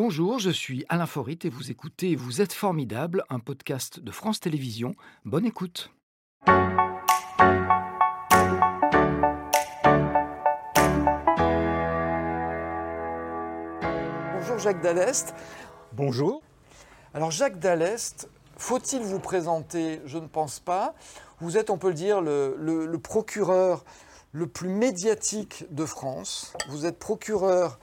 Bonjour, je suis Alain Forit et vous écoutez Vous êtes formidable, un podcast de France Télévisions. Bonne écoute. Bonjour Jacques Dallest. Bonjour. Alors Jacques Dallest, faut-il vous présenter? Je ne pense pas. Vous êtes, on peut le dire, le, le- le procureur le plus médiatique de France. Vous êtes procureur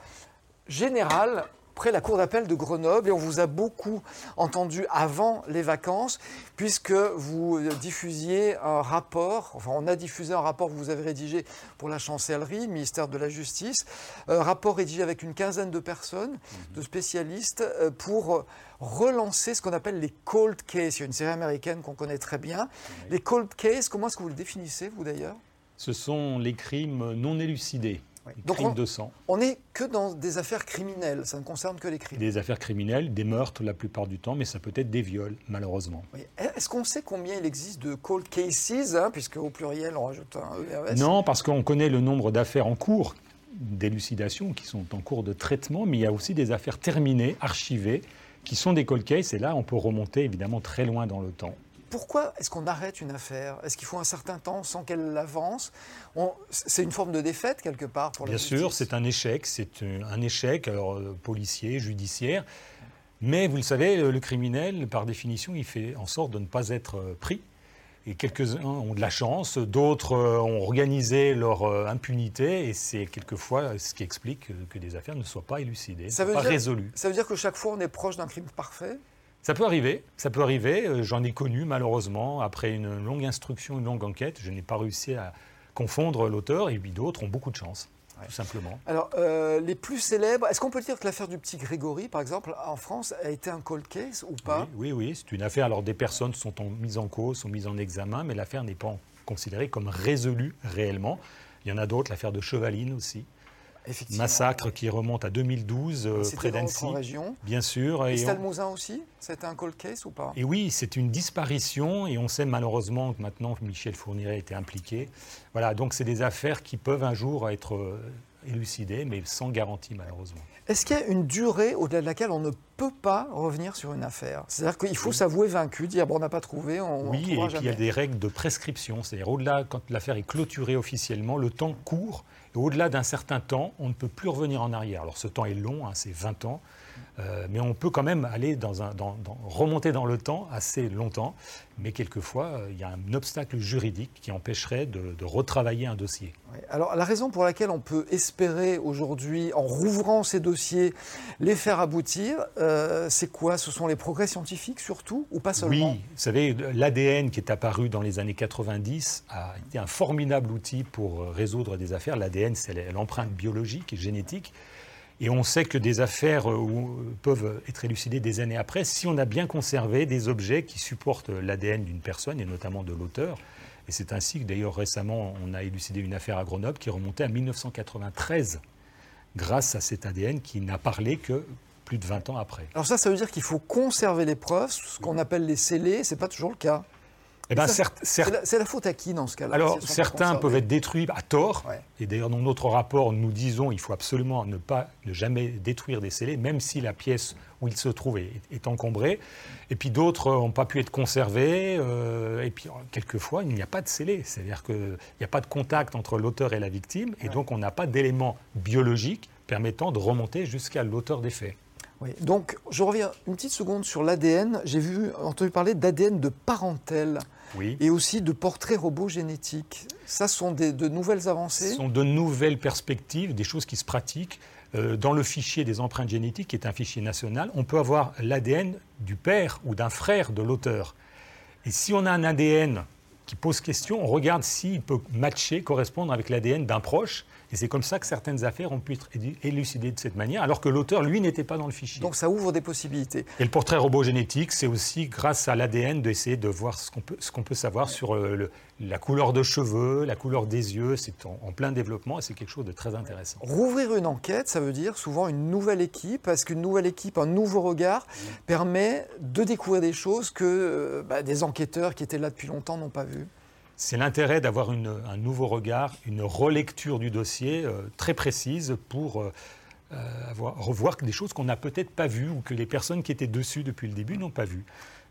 général près la cour d'appel de Grenoble et on vous a beaucoup entendu avant les vacances puisque vous diffusiez un rapport, enfin on a diffusé un rapport que vous avez rédigé pour la chancellerie, ministère de la Justice, un rapport rédigé avec une quinzaine de personnes, de spécialistes, euh, pour relancer ce qu'on appelle les cold cases. Il y a une série américaine qu'on connaît très bien. Les cold cases, comment est-ce que vous le définissez, vous d'ailleurs? Ce sont les crimes non élucidés, Oui. Donc crimes on- de sang, On n'est que dans des affaires criminelles, ça ne concerne que les crimes. des affaires criminelles, des meurtres la plupart du temps, mais ça peut être des viols, malheureusement. Oui. Est-ce qu'on sait combien il existe de cold cases, hein, puisque au pluriel on rajoute un ERS Non, parce qu'on connaît le nombre d'affaires en cours d'élucidation qui sont en cours de traitement, mais il y a aussi des affaires terminées, archivées, qui sont des cold cases, et là on peut remonter évidemment très loin dans le temps. Pourquoi est-ce qu'on arrête une affaire? Est-ce qu'il faut un certain temps sans qu'elle avance C'est une forme de défaite quelque part pour la Bien sûr, c'est un échec, c'est un échec alors, euh, policier, judiciaire. Mais vous le savez, le criminel, par définition, il fait en sorte de ne pas être euh, pris. Et quelques-uns ont de la chance, d'autres euh, ont organisé leur impunité, et c'est quelquefois ce qui explique que, des affaires ne soient pas élucidées, Ça ne veut soient pas dire- résolues. Ça veut dire que chaque fois on est proche d'un crime parfait? Ça peut arriver, ça peut arriver. euh, J'en ai connu malheureusement après une longue instruction, une longue enquête. Je n'ai pas réussi à confondre l'auteur, et puis d'autres ont beaucoup de chance, tout simplement. Alors, euh, les plus célèbres, est-ce qu'on peut dire que l'affaire du petit Grégory, par exemple, en France, a été un cold case ou pas? Oui, oui, oui, c'est une affaire. Alors des personnes sont en, mises en cause, sont mises en examen, mais l'affaire n'est pas considérée comme résolue réellement. Il y en a d'autres, l'affaire de Chevaline aussi. Massacre qui remonte à 2012 euh, C'était près d'Annecy, bien sûr. Et Et, on- aussi C'était un cold case ou pas? Et oui, c'est une disparition et on sait malheureusement que maintenant Michel Fourniret été impliqué. Voilà, donc c'est des affaires qui peuvent un jour être élucidées, mais sans garantie malheureusement. Est-ce qu'il y a une durée au-delà de laquelle on ne peut pas revenir sur une affaire? C'est-à-dire qu'il faut s'avouer vaincu, dire bon, on n'a pas trouvé, on Oui, on et puis il y a des règles de prescription. C'est-à-dire, au-delà, quand l'affaire est clôturée officiellement, le temps court. Et au-delà d'un certain temps, on ne peut plus revenir en arrière. Alors, ce temps est long, hein, c'est 20 ans. Euh, mais on peut quand même aller dans un, dans- dans- remonter dans le temps assez longtemps. Mais quelquefois, euh, il y a un obstacle juridique qui empêcherait de, de retravailler un dossier. Oui. Alors, la raison pour laquelle on peut espérer aujourd'hui, en rouvrant ces dossiers, les faire aboutir, euh, c'est quoi? Ce sont les progrès scientifiques surtout, ou pas seulement? Oui, vous savez, l'ADN qui est apparu dans les années 90 a été un formidable outil pour résoudre des affaires. L'ADN, c'est l'empreinte biologique et génétique. Et on sait que des affaires euh, où- peuvent être élucidées des années après si on a bien conservé des objets qui supportent l'ADN d'une personne, et notamment de l'auteur. Et c'est ainsi que d'ailleurs récemment, on a élucidé une affaire à Grenoble qui remontait à 1993, grâce à cet ADN qui n'a parlé que plus de 20 ans après. Alors ça, ça veut dire qu'il faut conserver les preuves, ce qu'on appelle les scellés, c'est pas toujours le cas. Eh ben, C'est la, faute à qui dans ce cas-là Alors, certains peuvent être détruits à tort. Ouais. Et d'ailleurs, dans notre rapport, nous disons qu'il faut absolument ne pas, ne jamais détruire des scellés, même si la pièce où il se trouve est, est encombrée. Et puis d'autres n'ont pas pu être conservés. euh, et puis, quelquefois, il n'y a pas de scellé. C'est-à-dire qu'il n'y a pas de contact entre l'auteur et la victime. Et donc, on n'a pas d'éléments biologiques permettant de remonter jusqu'à l'auteur des faits. Oui. Donc, je reviens une petite seconde sur l'ADN. J'ai vu, entendu parler d'ADN de parentèle Oui. et aussi de portraits robots génétiques. Ça ce sont des, de nouvelles Ce avancées sont de nouvelles perspectives, des choses qui se pratiquent. Euh, dans le fichier des empreintes génétiques, qui est un fichier national, on peut avoir l'ADN du père ou d'un frère de l'auteur. Et si on a un ADN qui pose question, on regarde s'il peut matcher, correspondre avec l'ADN d'un proche. Et c'est comme ça que certaines affaires ont pu être élu- élucidées de cette manière, alors que l'auteur, lui, n'était pas dans le fichier. Donc ça ouvre des possibilités. Et le portrait robot génétique, c'est aussi grâce à l'ADN d'essayer de voir ce qu'on peut, ce qu'on peut savoir sur euh, le- la couleur de cheveux, la couleur des yeux. C'est en, en plein développement et c'est quelque chose de très intéressant. Rouvrir une enquête, ça veut dire souvent une nouvelle équipe, parce qu'une nouvelle équipe, un nouveau regard, permet de découvrir des choses que euh, bah, des enquêteurs qui étaient là depuis longtemps n'ont pas vues. C'est l'intérêt d'avoir un nouveau regard, une relecture du dossier euh, très précise pour euh, revoir des choses qu'on n'a peut-être pas vues ou que les personnes qui étaient dessus depuis le début n'ont pas vues.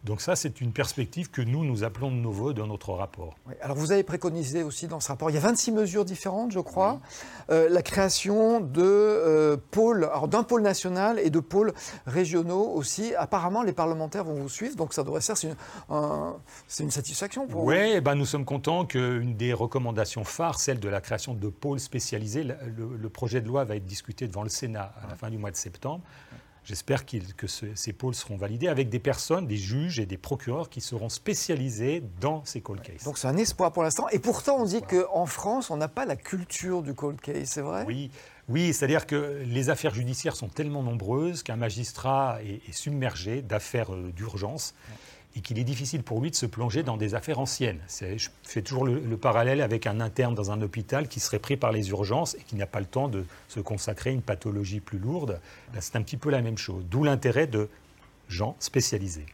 Donc ça, c'est une perspective que nous, nous appelons de nouveau dans notre rapport. alors vous avez préconisé aussi dans ce rapport, il y a 26 mesures différentes, je crois, euh, la création de euh, pôles, d'un pôle national et de pôles régionaux aussi. Apparemment, les parlementaires vont vous suivre, donc ça devrait faire, c'est une, satisfaction pour vous. Oui, eh ben nous sommes contents qu'une des recommandations phares, celle de la création de pôles spécialisés, le projet de loi va être discuté devant le Sénat à la fin du mois de septembre. J'espère que ces pôles seront validés avec des personnes, des juges et des procureurs qui seront spécialisés dans ces cold cases. Donc c'est un espoir pour l'instant. Et pourtant, on dit qu'en France, on n'a pas la culture du cold case, c'est vrai? Oui, oui c'est-à-dire que les affaires judiciaires sont tellement nombreuses qu'un magistrat est, submergé d'affaires euh, d'urgence et qu'il est difficile pour lui de se plonger dans des affaires anciennes. Je fais toujours le, parallèle avec un interne dans un hôpital qui serait pris par les urgences et qui n'a pas le temps de se consacrer à une pathologie plus lourde. C'est un petit peu la même chose. D'où l'intérêt de gens spécialisés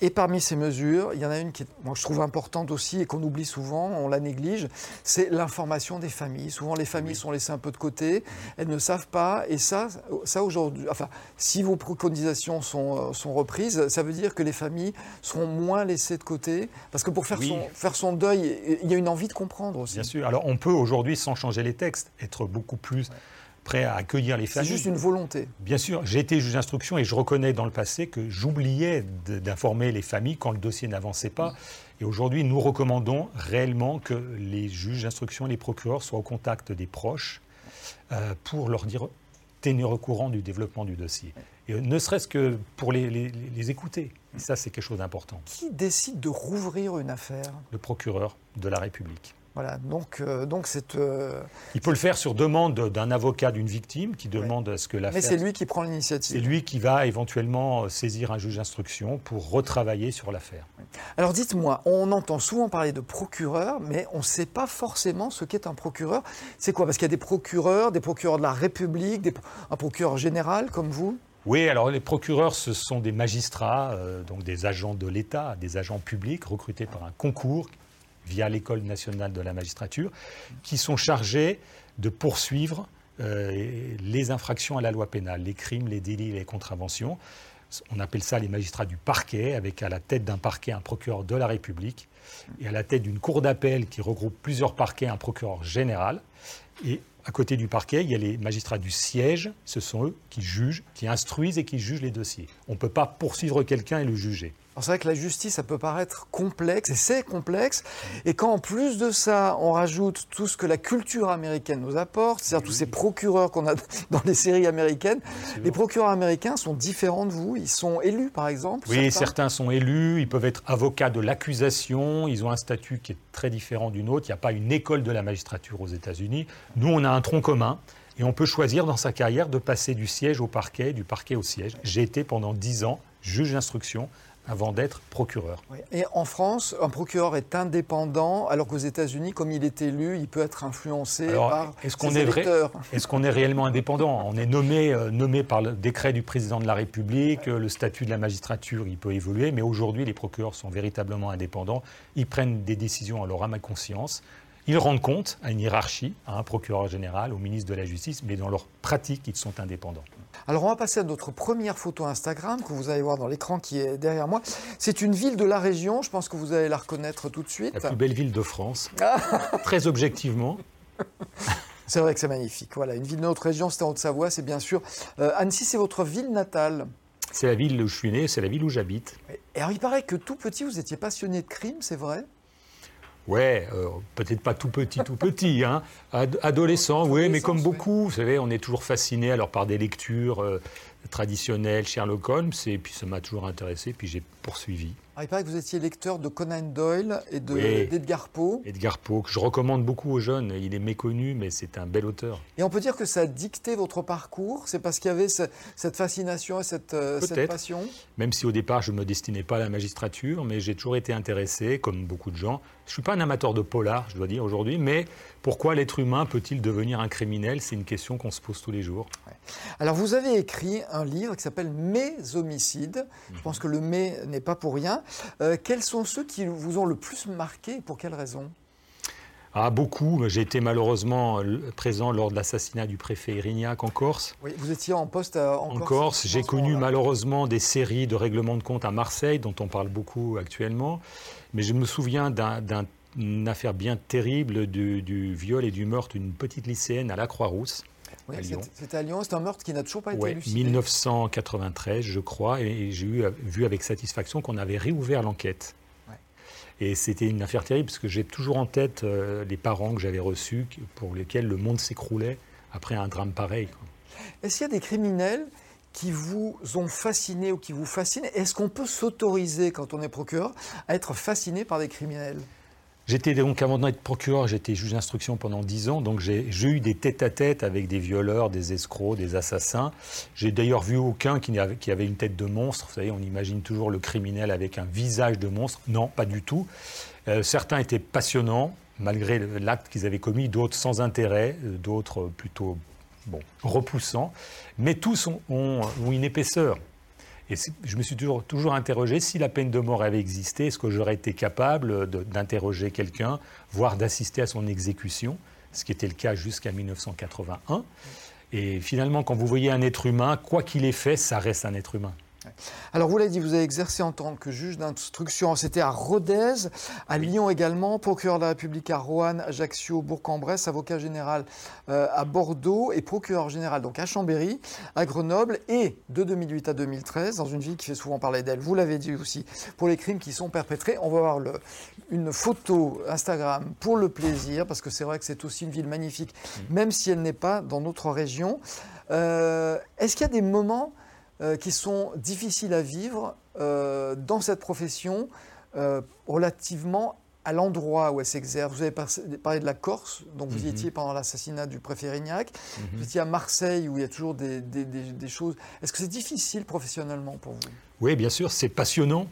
et parmi ces mesures, il y en a une qui moi, je trouve importante aussi et qu'on oublie souvent, on la néglige, c'est l'information des familles. Souvent, les familles sont laissées un peu de côté, elles ne savent pas. Et ça, ça aujourd'hui, enfin, si vos préconisations sont, euh, sont reprises, ça veut dire que les familles seront moins laissées de côté. Parce que pour faire, son, faire son deuil, il y a une envie de comprendre aussi. Bien sûr. Alors, on peut aujourd'hui, sans changer les textes, être beaucoup plus prêt à accueillir les familles. C'est juste une volonté. Bien sûr, j'ai été juge d'instruction et je reconnais dans le passé que j'oubliais d'informer les familles quand le dossier n'avançait pas. Et aujourd'hui, nous recommandons réellement que les juges d'instruction et les procureurs soient au contact des proches euh, pour leur dire tenir au courant du développement du dossier. Et euh, ne serait-ce que pour les, les écouter. Et ça, c'est quelque chose d'important. Qui décide de rouvrir une affaire? Le procureur de la République. Voilà, donc, euh, donc. Euh, il peut le faire sur demande d'un avocat d'une victime qui demande à ce que l'affaire. Mais c'est lui qui prend l'initiative. C'est lui qui va éventuellement saisir un juge d'instruction pour retravailler sur l'affaire. Alors dites-moi, on entend souvent parler de procureur, mais on ne sait pas forcément ce qu'est un procureur. C'est quoi? Parce qu'il y a des procureurs, des procureurs de la République, des, un procureur général comme vous? Oui, alors les procureurs, ce sont des magistrats, euh, donc des agents de l'État, des agents publics recrutés par un concours via l'École nationale de la magistrature, qui sont chargés de poursuivre euh, les infractions à la loi pénale, les crimes, les délits, les contraventions. On appelle ça les magistrats du parquet, avec à la tête d'un parquet un procureur de la République, et à la tête d'une cour d'appel qui regroupe plusieurs parquets un procureur général. Et à côté du parquet, il y a les magistrats du siège, ce sont eux qui jugent, qui instruisent et qui jugent les dossiers. On ne peut pas poursuivre quelqu'un et le juger. C'est vrai que la justice, ça peut paraître complexe, et c'est complexe. Et quand en plus de ça, on rajoute tout ce que la culture américaine nous apporte, c'est-à-dire tous ces procureurs qu'on a dans les séries américaines, les procureurs américains sont différents de vous. Ils sont élus, par exemple. Oui, certains, sont élus. Ils peuvent être avocats de l'accusation. Ils ont un statut qui est très différent d'une autre. Il n'y a pas une école de la magistrature aux États-Unis. Nous, on a un tronc commun. Et on peut choisir dans sa carrière de passer du siège au parquet, du parquet au siège. J'ai été pendant dix ans juge d'instruction avant d'être procureur. Et en France, un procureur est indépendant, alors qu'aux États-Unis, comme il est élu, il peut être influencé par est-ce qu'on est Est-ce qu'on est réellement indépendant? On est nommé, euh, nommé par le décret du président de la République, le statut de la magistrature, il peut évoluer, mais aujourd'hui, les procureurs sont véritablement indépendants. Ils prennent des décisions à leur âme conscience. Ils rendent compte à une hiérarchie, à un procureur général, au ministre de la Justice, mais dans leur pratique, ils sont indépendants. Alors on va passer à notre première photo Instagram que vous allez voir dans l'écran qui est derrière moi. C'est une ville de la région, je pense que vous allez la reconnaître tout de suite. La plus belle ville de France, très objectivement. C'est vrai que c'est magnifique. Voilà, une ville de notre région, c'est en Haute-Savoie, c'est bien sûr. Euh, Annecy, c'est votre ville natale. C'est la ville où je suis né, c'est la ville où j'habite. Et alors il paraît que tout petit, vous étiez passionné de crime, c'est vrai? Ouais, euh, peut-être pas tout petit, tout petit, hein. adolescent, oui, mais comme beaucoup, vous savez, on est toujours fasciné alors par des lectures euh, traditionnelles, Sherlock Holmes, et puis ça m'a toujours intéressé, puis j'ai poursuivi. Il paraît que vous étiez lecteur de Conan Doyle et d'Edgar Poe. Edgar Poe, que je recommande beaucoup aux jeunes. Il est méconnu, mais c'est un bel auteur. Et on peut dire que ça a dicté votre parcours? C'est parce qu'il y avait cette fascination et cette, euh, cette, passion? Même si au départ, je ne me destinais pas à la magistrature, mais j'ai toujours été intéressé, comme beaucoup de gens. Je ne suis pas un amateur de polar, je dois dire, aujourd'hui, mais pourquoi l'être humain peut-il devenir un criminel? C'est une question qu'on se pose tous les jours. Alors, vous avez écrit un livre qui s'appelle Mes homicides. Je pense que le mais n'est pas pour rien. Euh, quels sont ceux qui vous ont le plus marqué et pour quelles raisons? Ah, beaucoup. J'ai été malheureusement présent lors de l'assassinat du préfet Irignac en Corse. Oui, vous étiez en poste en, en Corse. J'ai connu malheureusement des séries de règlements de compte à Marseille, dont on parle beaucoup actuellement. Mais je me souviens d'une affaire bien terrible du, du, viol et du meurtre d'une petite lycéenne à la Croix-Rousse. Oui, C'était à Lyon, c'est un meurtre qui n'a toujours pas été ouais, élucidé. 1993, je crois, et j'ai vu avec satisfaction qu'on avait réouvert l'enquête. Et c'était une affaire terrible parce que j'ai toujours en tête euh, les parents que j'avais reçus pour lesquels le monde s'écroulait après un drame pareil. Est-ce qu'il y a des criminels qui vous ont fasciné ou qui vous fascinent? Est-ce qu'on peut s'autoriser, quand on est procureur, à être fasciné par des criminels? J'étais donc, avant d'être procureur, j'étais juge d'instruction pendant dix ans, donc j'ai eu des tête-à-tête avec des violeurs, des escrocs, des assassins. J'ai d'ailleurs vu aucun qui avait, une tête de monstre. Vous savez, on imagine toujours le criminel avec un visage de monstre. Non, pas du tout. Euh, certains étaient passionnants, malgré l'acte qu'ils avaient commis, d'autres sans intérêt, euh, d'autres plutôt bon, repoussants. Mais tous ont une épaisseur. Et je me suis toujours, interrogé si la peine de mort avait existé, est-ce que j'aurais été capable d'interroger quelqu'un, voire d'assister à son exécution, ce qui était le cas jusqu'à 1981. Et finalement, quand vous voyez un être humain, quoi qu'il ait fait, ça reste un être humain. Alors, vous l'avez dit, vous avez exercé en tant que juge d'instruction. C'était à Rodez, à Lyon également, procureur de la République à Roanne, Ajaccio, Bourg-en-Bresse, avocat général euh, à Bordeaux et procureur général donc à Chambéry, à Grenoble et de 2008 à 2013 dans une ville qui fait souvent parler d'elle. Vous l'avez dit aussi pour les crimes qui sont perpétrés. On va voir le, une photo Instagram pour le plaisir parce que c'est vrai que c'est aussi une ville magnifique, mmh. même si elle n'est pas dans notre région. Euh, est-ce qu'il y a des moments euh, qui sont difficiles à vivre euh, dans cette profession euh, relativement à l'endroit où elle s'exerce. Vous avez parlé de la Corse, donc vous y mhm. étiez pendant l'assassinat du préfet Rignac. Mhm. Vous étiez à Marseille, où il y a toujours des, des choses. Est-ce que c'est difficile professionnellement pour vous? Oui, bien sûr, c'est passionnant.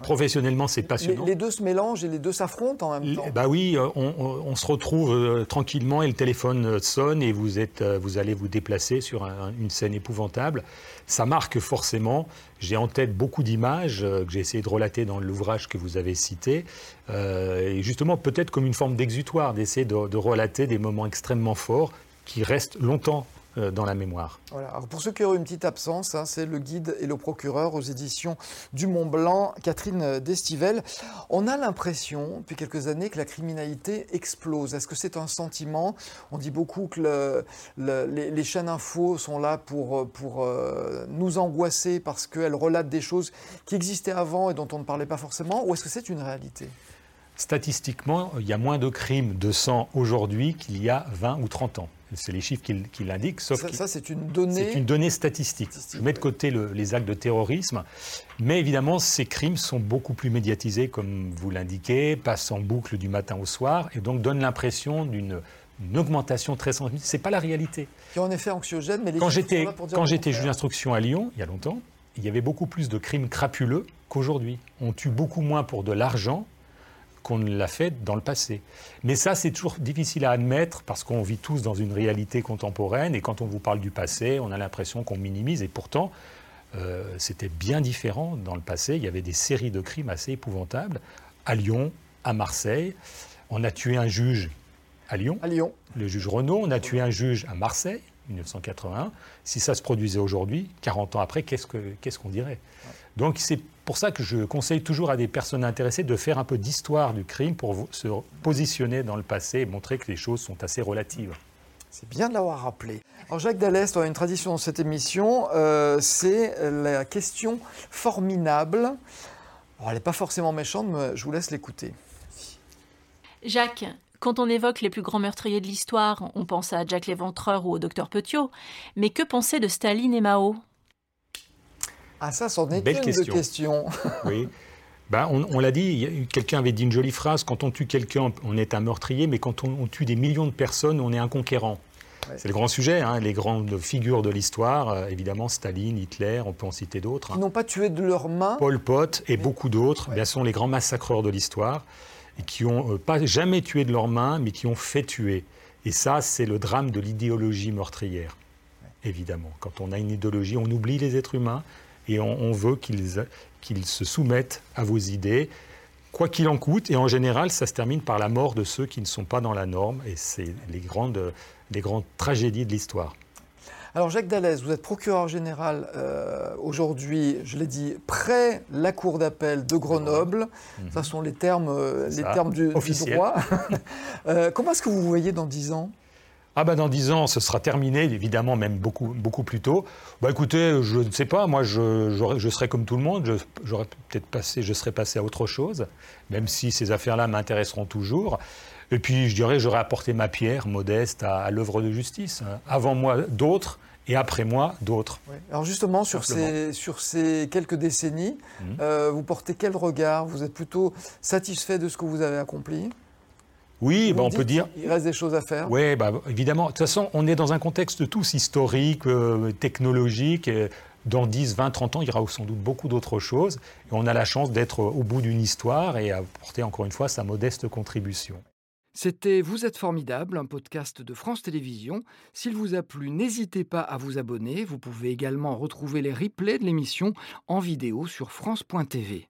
Professionnellement, c'est passionnant. Les, deux se mélangent et les deux s'affrontent en même temps. Bah oui, euh, on, se retrouve euh, tranquillement et le téléphone euh, sonne et vous, êtes, vous allez vous déplacer sur une scène épouvantable. Ça marque forcément. J'ai en tête beaucoup d'images que j'ai essayé de relater dans l'ouvrage que vous avez cité. et justement, peut-être comme une forme d'exutoire, d'essayer de, de relater des moments extrêmement forts qui restent longtemps dans la mémoire. Voilà. pour ceux qui ont une petite absence, hein, c'est le guide et le procureur aux éditions du Mont Blanc, Catherine Destivelle. On a l'impression, depuis quelques années, que la criminalité explose. Est-ce que c'est un sentiment? On dit beaucoup que les, chaînes info sont là pour, pour euh, nous angoisser parce qu'elles relatent des choses qui existaient avant et dont on ne parlait pas forcément, ou est-ce que c'est une réalité? Statistiquement, il y a moins de crimes de sang aujourd'hui qu'il y a 20 ou 30 ans. C'est les chiffres qui, l'indiquent. Sauf ça, c'est une donnée. C'est une donnée statistique. Je mets de côté les actes de terrorisme, mais évidemment, ces crimes sont beaucoup plus médiatisés, comme vous l'indiquez, passent en boucle du matin au soir, et donc donnent l'impression d'une augmentation très sensible. C'est pas la réalité. Qui en effet anxiogène, mais les quand j'étais quand j'étais juge d'instruction à Lyon, il y a longtemps, il y avait beaucoup plus de crimes crapuleux qu'aujourd'hui. On tue beaucoup moins pour de l'argent qu'on ne l'a fait dans le passé. Mais ça, c'est toujours difficile à admettre parce qu'on vit tous dans une réalité contemporaine et quand on vous parle du passé, on a l'impression qu'on minimise et pourtant, euh, c'était bien différent dans le passé. Il y avait des séries de crimes assez épouvantables à Lyon, à Marseille. On a tué un juge à Lyon, à Lyon. le juge Renault. On a tué un juge à Marseille, 1981. Si ça se produisait aujourd'hui, 40 ans après, qu'est-ce qu'on ce qu'on dirait? Donc c'est pour ça que je conseille toujours à des personnes intéressées de faire un peu d'histoire du crime pour se positionner dans le passé et montrer que les choses sont assez relatives. C'est bien de l'avoir rappelé. Alors Jacques Dallest, on a une tradition dans cette émission, euh, c'est la question formidable. elle n'est pas forcément méchante, mais je vous laisse l'écouter. Jacques, quand on évoque les plus grands meurtriers de l'histoire, on pense à Jack l'Éventreur ou au docteur Petiot. Mais que penser de Staline et Mao? Ah ça, c'en est une question. de question. oui. Ben, on, l'a dit, quelqu'un avait dit une jolie phrase, quand on tue quelqu'un, on est un meurtrier, mais quand on, tue des millions de personnes, on est un conquérant. C'est le grand sujet, hein, les grandes figures de l'histoire, euh, évidemment Staline, Hitler, on peut en citer d'autres. Ils n'ont pas tué de leurs mains. Pol Pot et beaucoup d'autres, bien sont les grands massacreurs de l'histoire, et qui n'ont euh, pas jamais tué de leurs mains, mais qui ont fait tuer. Et ça, c'est le drame de l'idéologie meurtrière, évidemment. Quand on a une idéologie, on oublie les êtres humains, et on, veut qu'ils se soumettent à vos idées, quoi qu'il en coûte. Et en général, ça se termine par la mort de ceux qui ne sont pas dans la norme. Et c'est les grandes, les grandes tragédies de l'histoire. Alors Jacques Dallès, vous êtes procureur général euh, aujourd'hui, je l'ai dit, près la cour d'appel de Grenoble. Mhm. Ce sont les termes, euh, les termes du, droit. Euh, comment est-ce que vous vous voyez dans dix ans? Ah ben dans dix ans, ce sera terminé, évidemment, même beaucoup, beaucoup plus tôt. Bah écoutez, je ne sais pas, moi je, je, serai comme tout le monde, j'aurais peut-être passé, je serais passé à autre chose, même si ces affaires-là m'intéresseront toujours. Et puis je dirais, j'aurais apporté ma pierre modeste à, l'œuvre de justice. Avant moi, d'autres, et après moi, d'autres. Alors justement, sur ces, sur ces, quelques décennies, mhm. euh, vous portez quel regard? Vous êtes plutôt satisfait de ce que vous avez accompli? Oui, bah, on peut dire. Il reste des choses à faire. Oui, bah, évidemment. De toute façon, on est dans un contexte tous historique, euh, technologique. dans 10, 20, 30 ans, il y aura sans doute beaucoup d'autres choses. Et on a la chance d'être au bout d'une histoire et apporter encore une fois sa modeste contribution. C'était Vous êtes formidable, un podcast de France Télévisions. S'il vous a plu, n'hésitez pas à vous abonner. Vous pouvez également retrouver les replays de l'émission en vidéo sur France.tv.